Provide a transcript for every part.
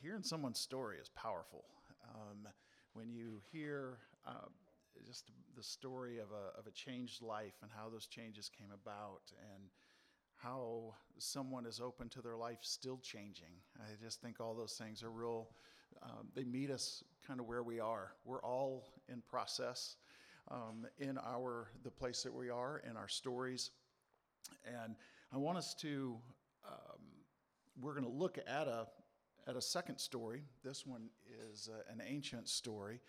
hearing someone's story is powerful. Um, when you hear uh, just the story of a, of a changed life and how those changes came about and how someone is open to their life still changing. I just think all those things are real, um, they meet us kind of where we are. We're all in process um, in our, the place that we are, in our stories. And I want us to, um, we're going to look at a, at a second story. This one is uh, an ancient story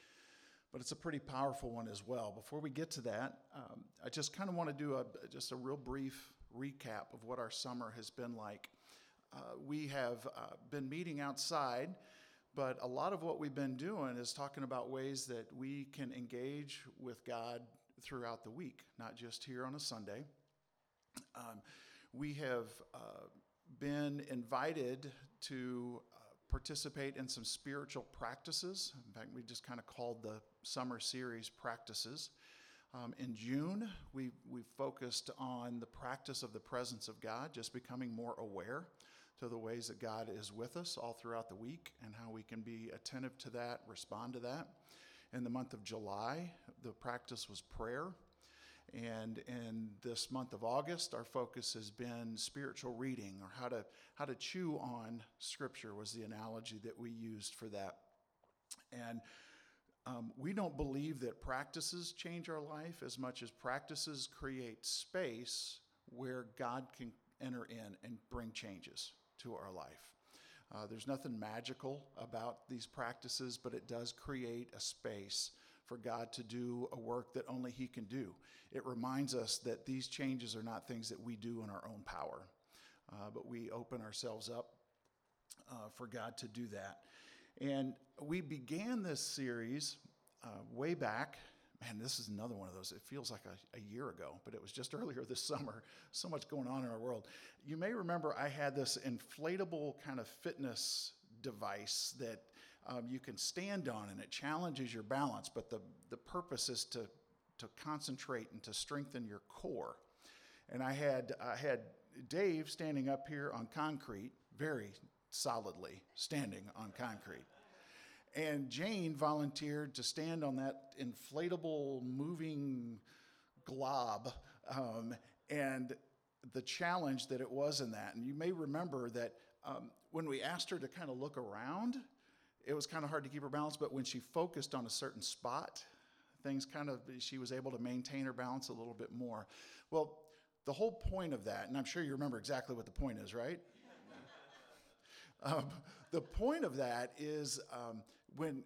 but it's a pretty powerful one as well. Before we get to that, um, I just kind of want to do a, just a real brief recap of what our summer has been like. Uh, we have uh, been meeting outside, but a lot of what we've been doing is talking about ways that we can engage with God throughout the week, not just here on a Sunday. Um, we have uh, been invited to participate in some spiritual practices. In fact, we just kind of called the summer series practices. Um, in June, we, we focused on the practice of the presence of God, just becoming more aware to the ways that God is with us all throughout the week and how we can be attentive to that, respond to that. In the month of July, the practice was prayer. And in this month of August, our focus has been spiritual reading or how to, how to chew on scripture was the analogy that we used for that. And um, we don't believe that practices change our life as much as practices create space where God can enter in and bring changes to our life. Uh, there's nothing magical about these practices, but it does create a space for God to do a work that only He can do. It reminds us that these changes are not things that we do in our own power, uh, but we open ourselves up uh, for God to do that. And we began this series uh, way back. Man, this is another one of those. It feels like a, a, year ago, but it was just earlier this summer. So much going on in our world. You may remember I had this inflatable kind of fitness device that um, you can stand on, and it challenges your balance. But the, the purpose is to, to concentrate and to strengthen your core. And I had, I had Dave standing up here on concrete, very solidly standing on concrete. And Jane volunteered to stand on that inflatable, moving glob. Um, and the challenge that it was in that. And you may remember that um, when we asked her to kind of look around, it was kind of hard to keep her balance, but when she focused on a certain spot, things kind of, she was able to maintain her balance a little bit more. Well, the whole point of that, and I'm sure you remember exactly what the point is, right? Um, the point of that is um, when,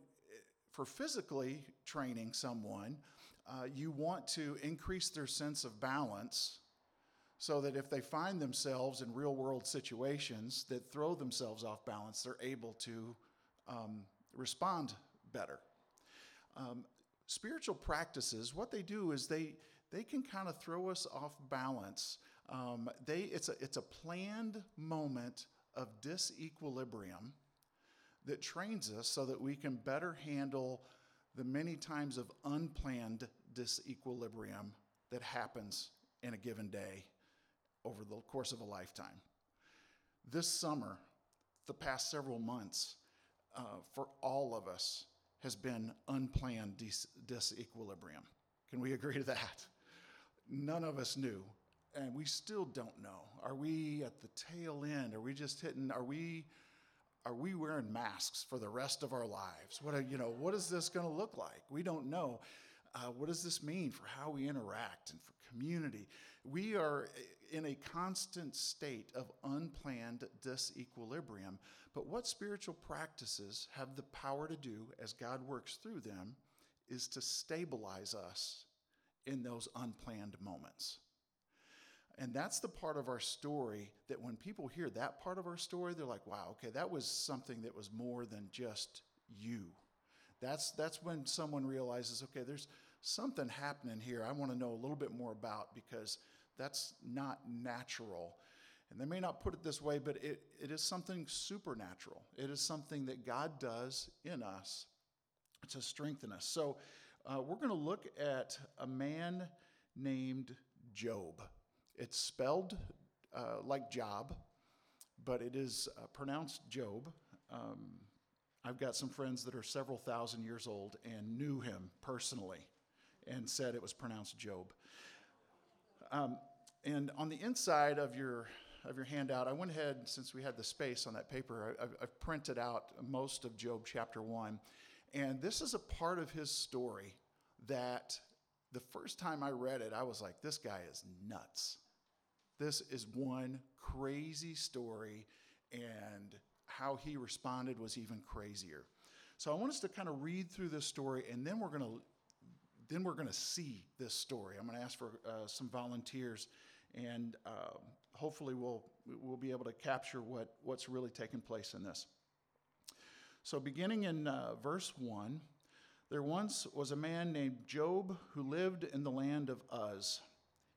for physically training someone, uh, you want to increase their sense of balance so that if they find themselves in real world situations that throw themselves off balance, they're able to um, respond better. Um, spiritual practices, what they do is they, they can kind of throw us off balance. Um, they, it's, a, it's a planned moment of disequilibrium that trains us so that we can better handle the many times of unplanned disequilibrium that happens in a given day over the course of a lifetime. This summer, the past several months, uh, for all of us, has been unplanned dis- disequilibrium. Can we agree to that? None of us knew and we still don't know. Are we at the tail end? Are we just hitting? Are we are we wearing masks for the rest of our lives? What are, you know? What is this going to look like? We don't know. Uh, what does this mean for how we interact and for community? We are in a constant state of unplanned disequilibrium. But what spiritual practices have the power to do as God works through them is to stabilize us in those unplanned moments. And that's the part of our story that when people hear that part of our story, they're like, wow, okay, that was something that was more than just you. That's, that's when someone realizes, okay, there's something happening here I want to know a little bit more about because that's not natural. And they may not put it this way, but it, it is something supernatural. It is something that God does in us to strengthen us. So uh, we're going to look at a man named Job. It's spelled uh, like Job, but it is uh, pronounced Job. Um, I've got some friends that are several thousand years old and knew him personally and said it was pronounced Job. Um, and on the inside of your of your handout, I went ahead since we had the space on that paper. I've, I've printed out most of Job chapter one, and this is a part of his story that the first time I read it, I was like, "This guy is nuts. This is one crazy story, and how he responded was even crazier." So I want us to kind of read through this story, and then we're going to then we're going to see this story. I'm going to ask for uh, some volunteers, and uh, hopefully we'll we'll be able to capture what what's really taking place in this. So, beginning in uh, verse one, there once was a man named Job who lived in the land of Uz.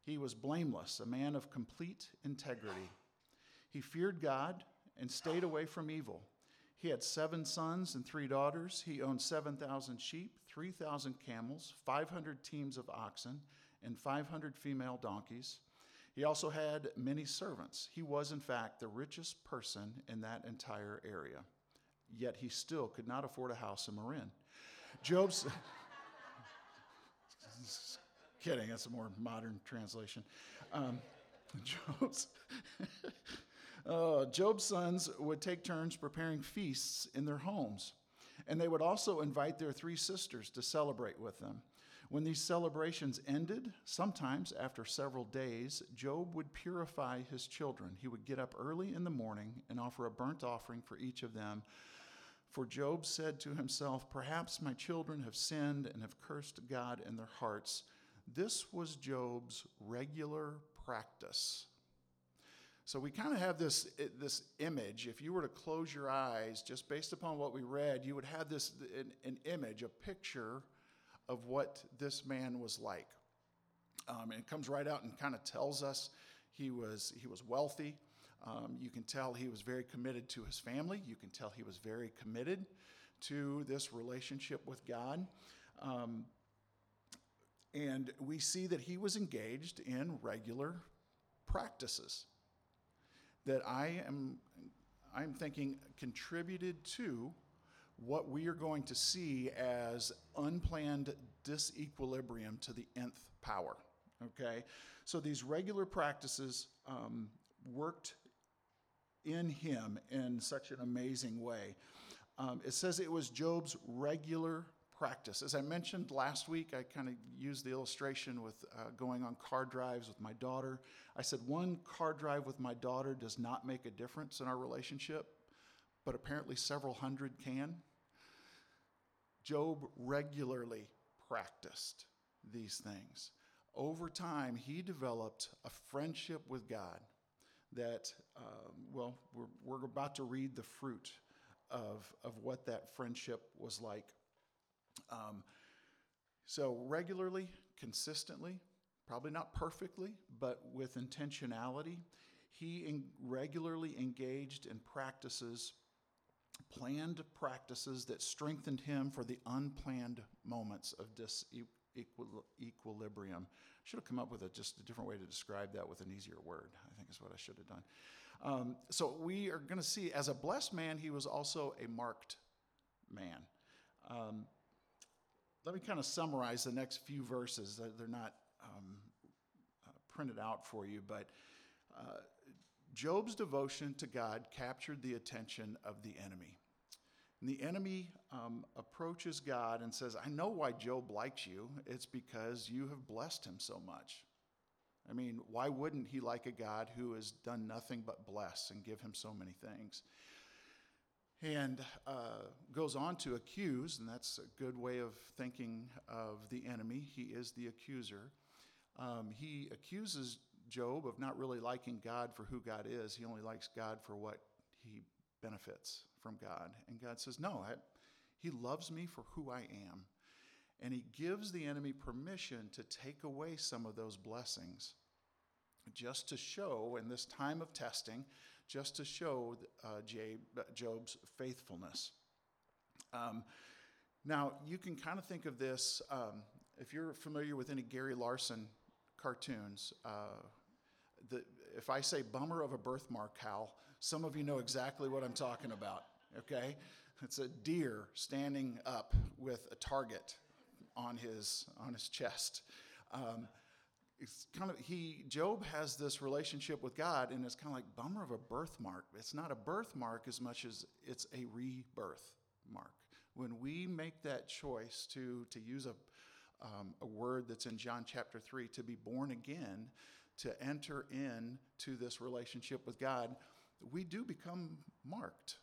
He was blameless, a man of complete integrity. He feared God and stayed away from evil. He had seven sons and three daughters. He owned 7,000 sheep, 3,000 camels, 500 teams of oxen, and 500 female donkeys. He also had many servants. He was, in fact, the richest person in that entire area. Yet he still could not afford a house in Marin. Job's. kidding, that's a more modern translation. Um, Job's. Uh, Job's sons would take turns preparing feasts in their homes, and they would also invite their three sisters to celebrate with them. When these celebrations ended, sometimes after several days, Job would purify his children. He would get up early in the morning and offer a burnt offering for each of them. For Job said to himself, Perhaps my children have sinned and have cursed God in their hearts. This was Job's regular practice. So we kind of have this, this image. If you were to close your eyes, just based upon what we read, you would have this an, an image, a picture of what this man was like. Um, and it comes right out and kind of tells us he was, he was wealthy. Um, you can tell he was very committed to his family. You can tell he was very committed to this relationship with God. Um, and we see that he was engaged in regular practices that I am I'm thinking contributed to what we are going to see as unplanned disequilibrium to the nth power. Okay? So these regular practices um, worked in him in such an amazing way. Um, it says it was Job's regular practice. As I mentioned last week, I kind of used the illustration with uh, going on car drives with my daughter. I said one car drive with my daughter does not make a difference in our relationship, but apparently several hundred can. Job regularly practiced these things. Over time, he developed a friendship with God that, um, well, we're, we're about to read the fruit of, of what that friendship was like. Um, so, regularly, consistently, probably not perfectly, but with intentionality, he in regularly engaged in practices planned practices that strengthened him for the unplanned moments of disequilibrium. I should have come up with a, just a different way to describe that with an easier word, I think is what I should have done. Um, so we are going to see, as a blessed man, he was also a marked man. Um, let me kind of summarize the next few verses. They're not um, uh, printed out for you, but uh, Job's devotion to God captured the attention of the enemy. And the enemy um, approaches God and says, I know why Job likes you. It's because you have blessed him so much. I mean, why wouldn't he like a God who has done nothing but bless and give him so many things? And uh, goes on to accuse, and that's a good way of thinking of the enemy. He is the accuser. Um, he accuses Job of not really liking God for who God is. He only likes God for what he benefits from God. And God says, No, I, He loves me for who I am. And He gives the enemy permission to take away some of those blessings just to show, in this time of testing, just to show uh, Job's faithfulness. Um, now, you can kind of think of this, um, if you're familiar with any Gary Larson cartoons, uh, the, if I say bummer of a birthmark, Hal, some of you know exactly what I'm talking about, okay? It's a deer standing up with a target on his on his chest. Um, it's kind of he Job has this relationship with God, and it's kind of like bummer of a birthmark. It's not a birthmark as much as it's a rebirth mark. When we make that choice to to use a um, a word that's in John chapter three, to be born again, to enter in to this relationship with God, we do become marked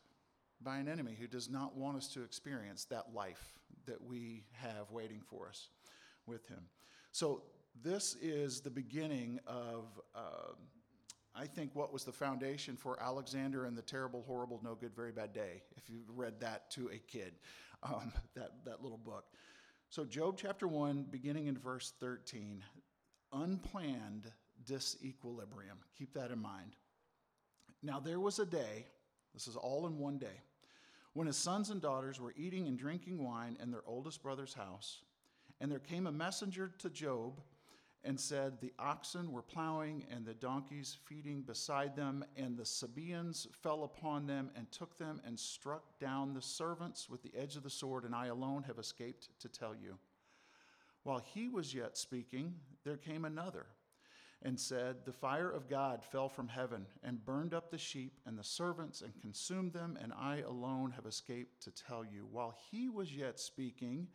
by an enemy who does not want us to experience that life that we have waiting for us with him. So this is the beginning of, uh, I think, what was the foundation for Alexander and the terrible, horrible, no good, very bad day. If you read that to a kid, um, that that little book. So Job chapter one, beginning in verse thirteen, unplanned disequilibrium. Keep that in mind. Now there was a day. This is all in one day when his sons and daughters were eating and drinking wine in their oldest brother's house, and there came a messenger to Job and said, The oxen were plowing and the donkeys feeding beside them, and the Sabaeans fell upon them and took them and struck down the servants with the edge of the sword, and I alone have escaped to tell you. While he was yet speaking, there came another and said, The fire of God fell from heaven and burned up the sheep and the servants and consumed them, and I alone have escaped to tell you. While he was yet speaking,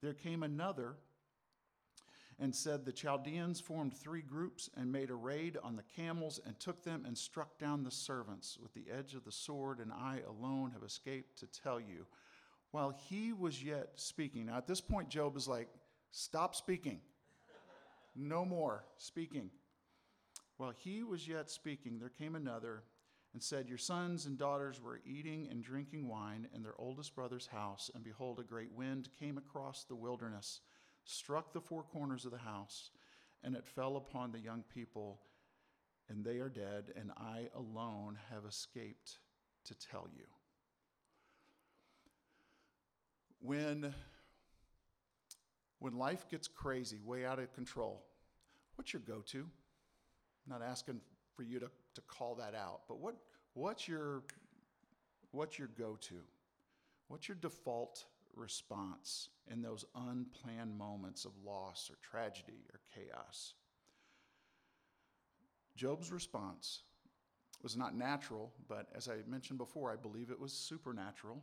there came another and said, The Chaldeans formed three groups and made a raid on the camels and took them and struck down the servants with the edge of the sword, and I alone have escaped to tell you. While he was yet speaking, now at this point, Job is like, Stop speaking. No more speaking. While he was yet speaking, there came another and said, Your sons and daughters were eating and drinking wine in their oldest brother's house, and behold, a great wind came across the wilderness, struck the four corners of the house, and it fell upon the young people, and they are dead, and I alone have escaped to tell you. When, when life gets crazy, way out of control, what's your go to? Not asking for you to, to call that out, but what, what's your, what's your go-to? What's your default response in those unplanned moments of loss or tragedy or chaos? Job's response was not natural, but as I mentioned before, I believe it was supernatural,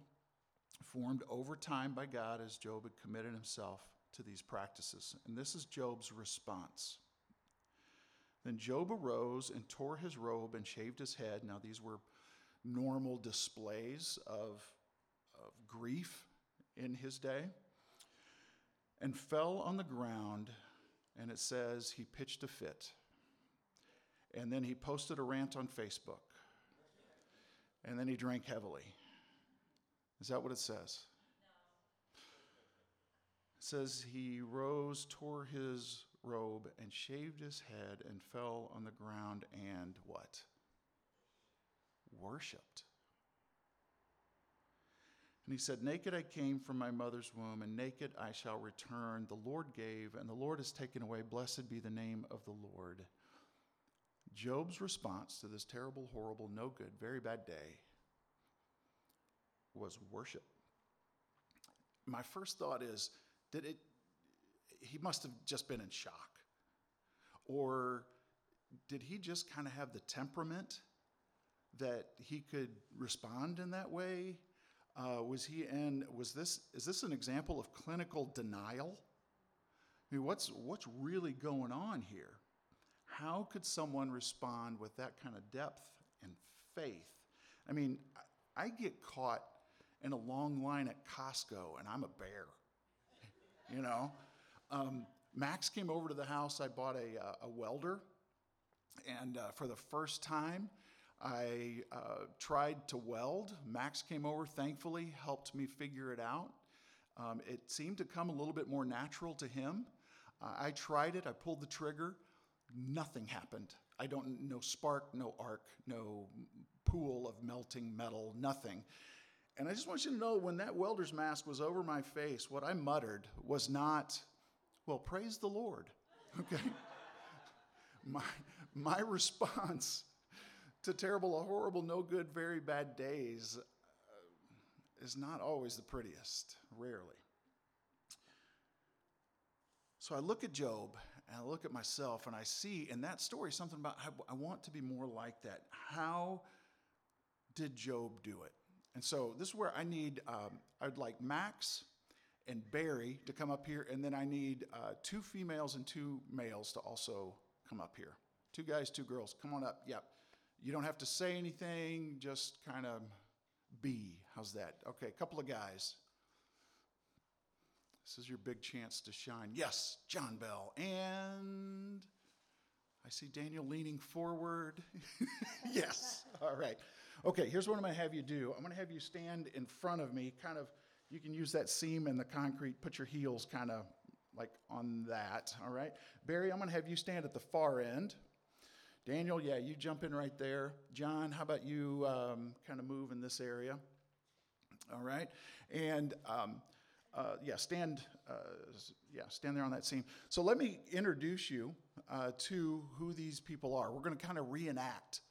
formed over time by God as Job had committed himself to these practices. And this is Job's response. Then Job arose and tore his robe and shaved his head. Now, these were normal displays of, of grief in his day. And fell on the ground, and it says he pitched a fit. And then he posted a rant on Facebook. And then he drank heavily. Is that what it says? It says he rose, tore his robe and shaved his head and fell on the ground and what? Worshipped. And he said, Naked I came from my mother's womb, and naked I shall return. The Lord gave, and the Lord has taken away. Blessed be the name of the Lord. Job's response to this terrible, horrible, no good, very bad day was worship. My first thought is, did it he must have just been in shock. Or did he just kind of have the temperament that he could respond in that way? Uh, was he in, was this, is this an example of clinical denial? I mean, what's, what's really going on here? How could someone respond with that kind of depth and faith? I mean, I get caught in a long line at Costco and I'm a bear, you know? Um, Max came over to the house. I bought a, uh, a welder. And uh, for the first time, I uh, tried to weld. Max came over, thankfully, helped me figure it out. Um, it seemed to come a little bit more natural to him. Uh, I tried it, I pulled the trigger, nothing happened. I don't, no spark, no arc, no pool of melting metal, nothing. And I just want you to know when that welder's mask was over my face, what I muttered was not, well, praise the Lord. Okay? my, my response to terrible, horrible, no good, very bad days, uh, is not always the prettiest, rarely. So I look at Job and I look at myself and I see in that story something about how I want to be more like that. How did Job do it? And so this is where I need, um, I'd like Max and Barry to come up here, and then I need uh, two females and two males to also come up here. Two guys, two girls. Come on up. Yep. You don't have to say anything, just kind of be. How's that? Okay, a couple of guys. This is your big chance to shine. Yes, John Bell. And I see Daniel leaning forward. yes. All right. Okay, here's what I'm going to have you do. I'm going to have you stand in front of me, kind of, you can use that seam in the concrete, put your heels kind of like on that. All right. Barry, I'm going to have you stand at the far end. Daniel, yeah, you jump in right there. John, how about you um, kind of move in this area? All right. And um, uh, yeah, stand, uh, yeah, stand there on that scene. So let me introduce you uh, to who these people are. We're going to kind of reenact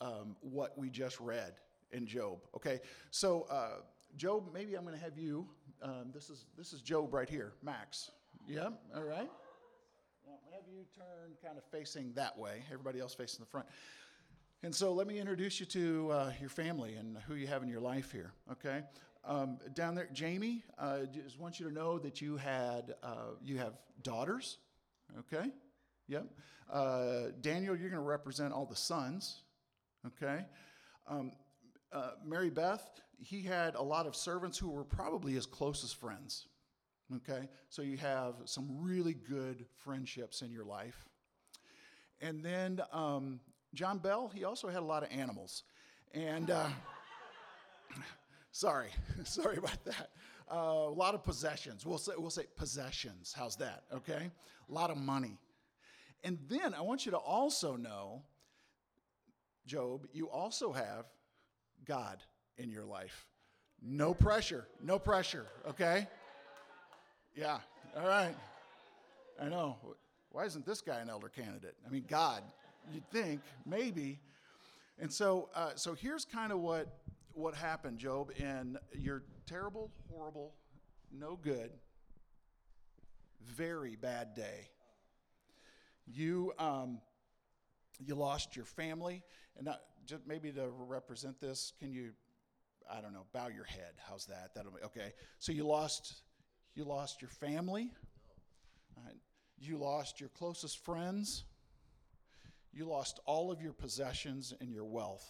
um, what we just read in Job. Okay, so uh, Job, maybe I'm going to have you. Um, this is this is Job right here, Max. Yeah, all right. Well, have you turn kind of facing that way. Everybody else facing the front. And so let me introduce you to uh, your family and who you have in your life here. Okay, um, down there, Jamie. Uh, just want you to know that you had uh, you have daughters. Okay, yep. Uh, Daniel, you're going to represent all the sons. Okay, um, uh, Mary Beth. He had a lot of servants who were probably his closest friends. Okay, so you have some really good friendships in your life. And then um, John Bell, he also had a lot of animals. And uh, sorry, sorry about that. Uh, a lot of possessions. We'll say, we'll say possessions. How's that? Okay? A lot of money. And then I want you to also know, Job, you also have God in your life. No pressure. No pressure. Okay? Yeah, all right. I know. Why isn't this guy an elder candidate? I mean, God, you'd think, maybe. And so, uh, so here's kind of what, what happened, Job, in your terrible, horrible, no good, very bad day. You, um, you lost your family, and not, just maybe to represent this, can you, I don't know, bow your head? How's that? That'll be okay. So you lost you lost your family. Right. You lost your closest friends. You lost all of your possessions and your wealth.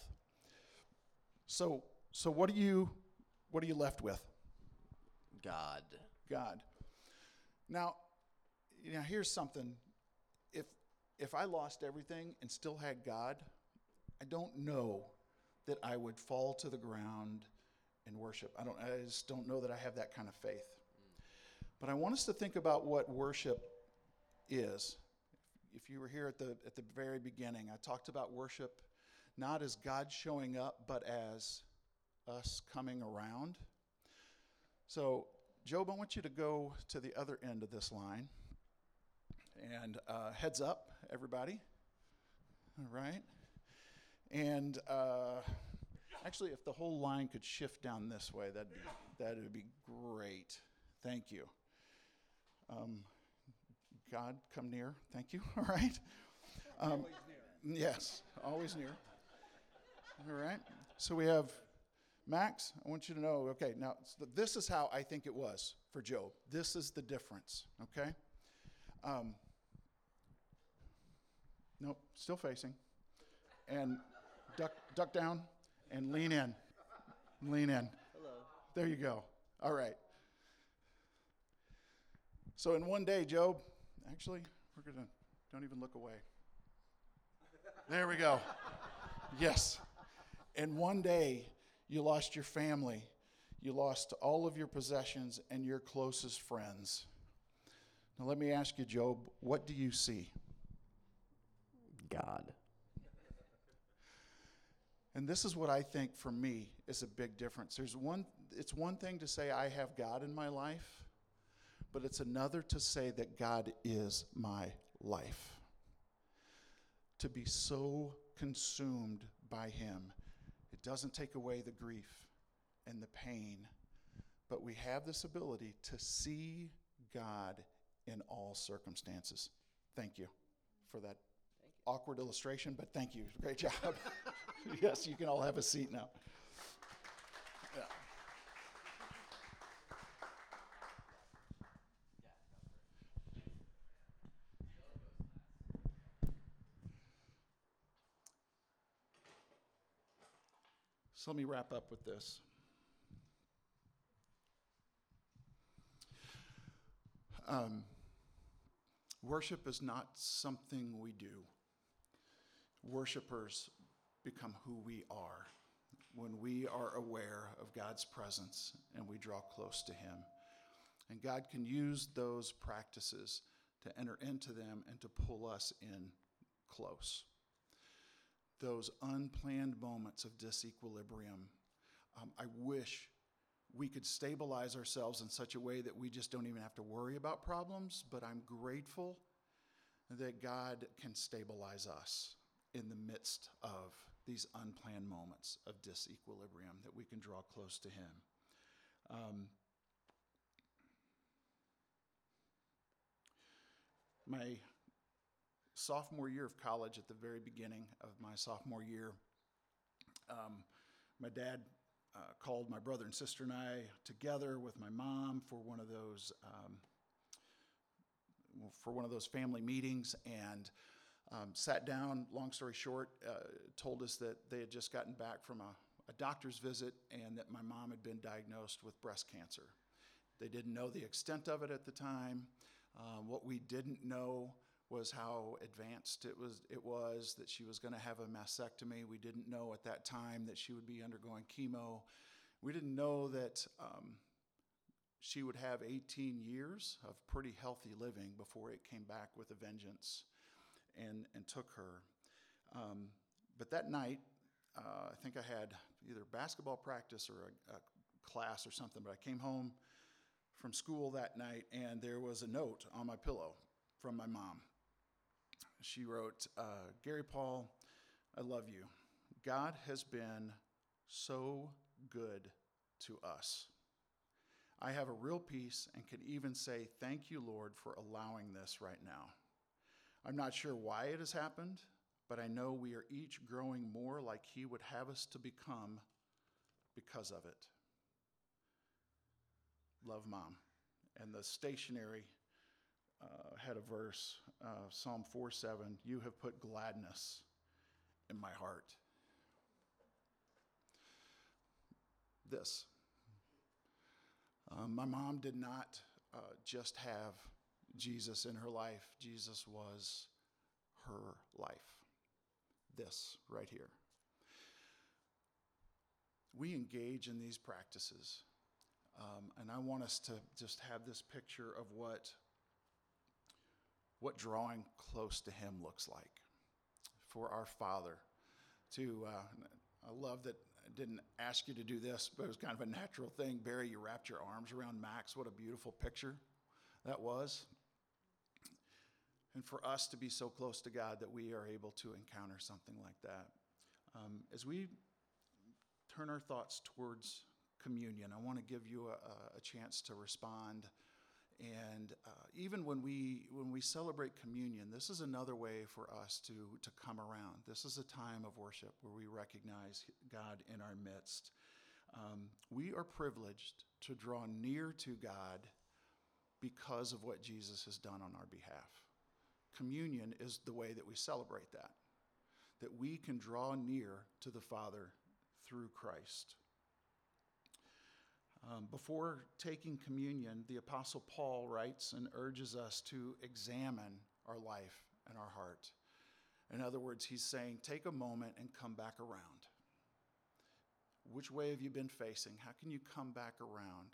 So, so what are you, what are you left with? God. God. Now, you know, here's something. If if I lost everything and still had God, I don't know that I would fall to the ground and worship. I don't. I just don't know that I have that kind of faith. But I want us to think about what worship is. If you were here at the, at the very beginning, I talked about worship not as God showing up, but as us coming around. So, Job, I want you to go to the other end of this line. And uh, heads up, everybody. All right. And uh, actually, if the whole line could shift down this way, that'd be, that would be great. Thank you. Um, God, come near. Thank you. All right. Um, always near. Yes, always near. All right. So we have Max. I want you to know. Okay, now this is how I think it was for Job. This is the difference. Okay. Um, nope, still facing. And duck, duck down and lean in. Lean in. Hello. There you go. All right. So in one day, Job, actually, we're going to, don't even look away. There we go. Yes. In one day, you lost your family, you lost all of your possessions and your closest friends. Now, let me ask you, Job, what do you see? God. And this is what I think for me is a big difference. There's one, it's one thing to say I have God in my life, but it's another to say that God is my life. To be so consumed by Him, it doesn't take away the grief and the pain but we have this ability to see God in all circumstances. Thank you for that awkward illustration, but thank you. Great job. yes, you can all have a seat now. So let me wrap up with this. Um, worship is not something we do. Worshippers become who we are when we are aware of God's presence and we draw close to Him. And God can use those practices to enter into them and to pull us in close those unplanned moments of disequilibrium. Um, I wish we could stabilize ourselves in such a way that we just don't even have to worry about problems, but I'm grateful that God can stabilize us in the midst of these unplanned moments of disequilibrium, that we can draw close to Him. Um, my sophomore year of college, at the very beginning of my sophomore year, um, my dad uh, called my brother and sister and I together with my mom for one of those um, for one of those family meetings and um, sat down. Long story short, uh, told us that they had just gotten back from a, a doctor's visit and that my mom had been diagnosed with breast cancer. They didn't know the extent of it at the time. Um, what we didn't know was how advanced it was it was that she was going to have a mastectomy. We didn't know at that time that she would be undergoing chemo. We didn't know that um, she would have 18 years of pretty healthy living before it came back with a vengeance and, and took her. Um, but that night, uh, I think I had either basketball practice or a, a class or something, but I came home from school that night and there was a note on my pillow from my mom she wrote, uh, Gary Paul, I love you. God has been so good to us. I have a real peace and can even say, Thank you, Lord, for allowing this right now. I'm not sure why it has happened, but I know we are each growing more like He would have us to become because of it. Love, Mom. And the stationery uh, had a verse, uh, Psalm 4 7, you have put gladness in my heart. This. Um, my mom did not uh, just have Jesus in her life, Jesus was her life. This right here. We engage in these practices, um, and I want us to just have this picture of what what drawing close to Him looks like for our Father. To, uh, I love that I didn't ask you to do this, but it was kind of a natural thing. Barry, you wrapped your arms around Max. What a beautiful picture that was. And for us to be so close to God that we are able to encounter something like that. Um, as we turn our thoughts towards communion, I want to give you a, a chance to respond and uh, even when we when we celebrate communion, this is another way for us to to come around. This is a time of worship where we recognize God in our midst. Um, we are privileged to draw near to God because of what Jesus has done on our behalf. Communion is the way that we celebrate that, that we can draw near to the Father through Christ. Um, before taking communion, the Apostle Paul writes and urges us to examine our life and our heart. In other words, he's saying, take a moment and come back around. Which way have you been facing? How can you come back around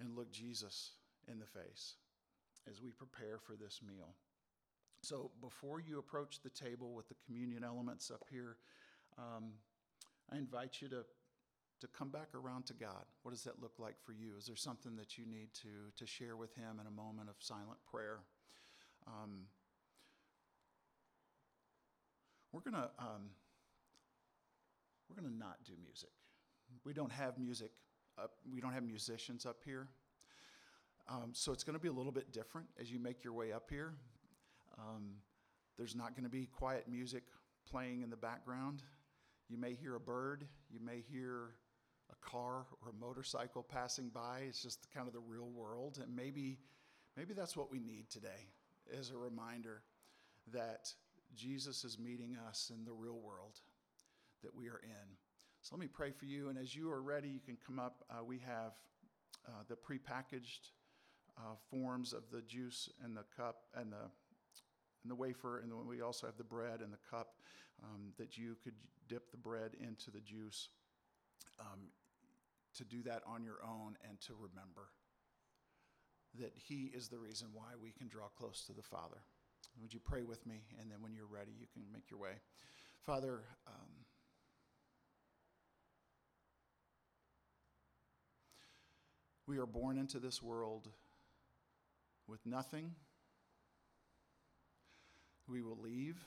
and look Jesus in the face as we prepare for this meal? So, before you approach the table with the communion elements up here, um, I invite you to to come back around to God. What does that look like for you? Is there something that you need to, to share with Him in a moment of silent prayer? Um, we're gonna um, we're gonna not do music. We don't have music up, we don't have musicians up here. Um, so it's going to be a little bit different as you make your way up here. Um, there's not going to be quiet music playing in the background. You may hear a bird, you may hear car or a motorcycle passing by. It's just kind of the real world. And maybe, maybe that's what we need today as a reminder that Jesus is meeting us in the real world that we are in. So let me pray for you. And as you are ready, you can come up. Uh, we have uh, the prepackaged uh, forms of the juice and the cup and the and the wafer, and then we also have the bread and the cup um, that you could dip the bread into the juice. Um, to do that on your own and to remember that He is the reason why we can draw close to the Father. Would you pray with me? And then when you're ready, you can make your way. Father, um, we are born into this world with nothing. We will leave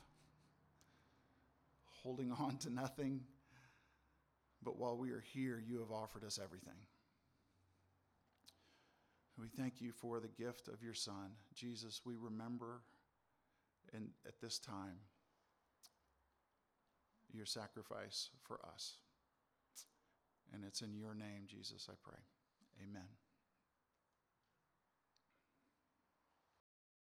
holding on to nothing. But while we are here, you have offered us everything. We thank you for the gift of your Son. Jesus, we remember and at this time your sacrifice for us. And it's in your name, Jesus, I pray. Amen.